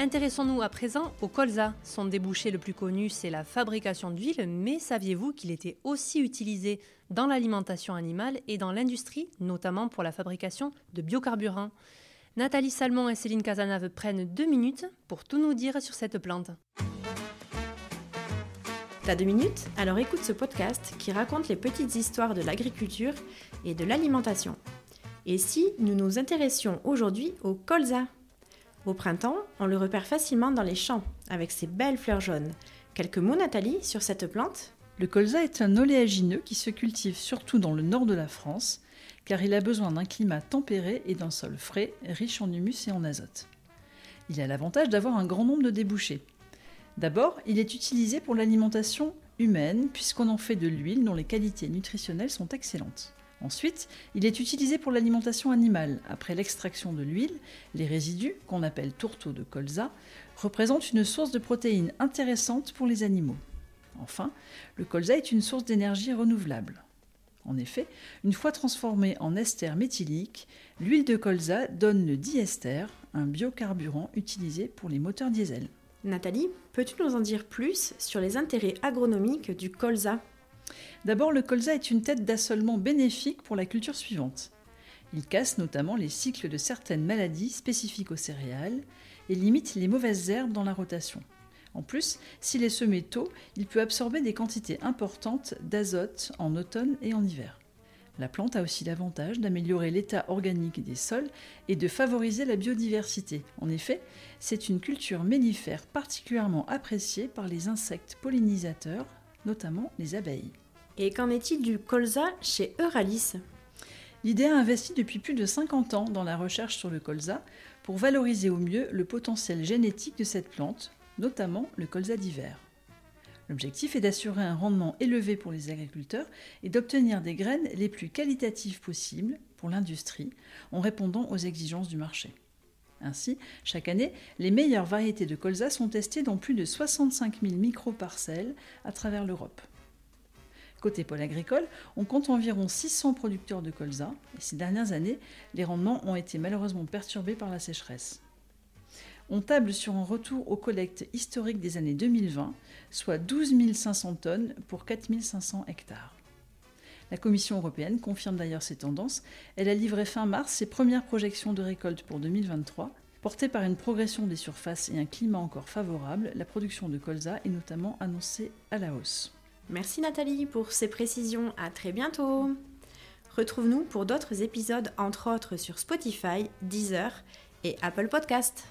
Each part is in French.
Intéressons-nous à présent au colza. Son débouché le plus connu, c'est la fabrication d'huile, mais saviez-vous qu'il était aussi utilisé dans l'alimentation animale et dans l'industrie, notamment pour la fabrication de biocarburants? Nathalie Salmon et Céline Casanave prennent deux minutes pour tout nous dire sur cette plante. T'as deux minutes? Alors écoute ce podcast qui raconte les petites histoires de l'agriculture et de l'alimentation. Et si nous nous intéressions aujourd'hui au colza? Au printemps, on le repère facilement dans les champs, avec ses belles fleurs jaunes. Quelques mots, Nathalie, sur cette plante? Le colza est un oléagineux qui se cultive surtout dans le nord de la France, car il a besoin d'un climat tempéré et d'un sol frais, riche en humus et en azote. Il a l'avantage d'avoir un grand nombre de débouchés. D'abord, il est utilisé pour l'alimentation humaine, puisqu'on en fait de l'huile dont les qualités nutritionnelles sont excellentes. Ensuite, il est utilisé pour l'alimentation animale. Après l'extraction de l'huile, les résidus, qu'on appelle tourteaux de colza, représentent une source de protéines intéressante pour les animaux. Enfin, le colza est une source d'énergie renouvelable. En effet, une fois transformée en ester méthylique, l'huile de colza donne le diester, un biocarburant utilisé pour les moteurs diesel. Nathalie, peux-tu nous en dire plus sur les intérêts agronomiques du colza? D'abord, le colza est une tête d'assolement bénéfique pour la culture suivante. Il casse notamment les cycles de certaines maladies spécifiques aux céréales et limite les mauvaises herbes dans la rotation. En plus, s'il est semé tôt, il peut absorber des quantités importantes d'azote en automne et en hiver. La plante a aussi l'avantage d'améliorer l'état organique des sols et de favoriser la biodiversité. En effet, c'est une culture mellifère particulièrement appréciée par les insectes pollinisateurs, notamment les abeilles. Et qu'en est-il du colza chez Euralis? L'IDEA investit depuis plus de 50 ans dans la recherche sur le colza pour valoriser au mieux le potentiel génétique de cette plante, notamment le colza d'hiver. L'objectif est d'assurer un rendement élevé pour les agriculteurs et d'obtenir des graines les plus qualitatives possibles pour l'industrie en répondant aux exigences du marché. Ainsi, chaque année, les meilleures variétés de colza sont testées dans plus de 65 000 micro-parcelles à travers l'Europe. Côté pôle agricole, on compte environ 600 producteurs de colza et ces dernières années, les rendements ont été malheureusement perturbés par la sécheresse. On table sur un retour aux collectes historiques des années 2020, soit 12 500 tonnes pour 4 500 hectares. La Commission européenne confirme d'ailleurs ces tendances. Elle a livré fin mars ses premières projections de récolte pour 2023. Portée par une progression des surfaces et un climat encore favorable, la production de colza est notamment annoncée à la hausse. Merci Nathalie pour ces précisions. À très bientôt. Retrouve-nous pour d'autres épisodes, entre autres sur Spotify, Deezer et Apple Podcast.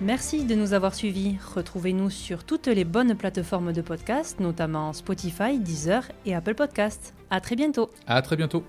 Merci de nous avoir suivis. Retrouvez-nous sur toutes les bonnes plateformes de podcast, notamment Spotify, Deezer et Apple Podcast. À très bientôt. À très bientôt.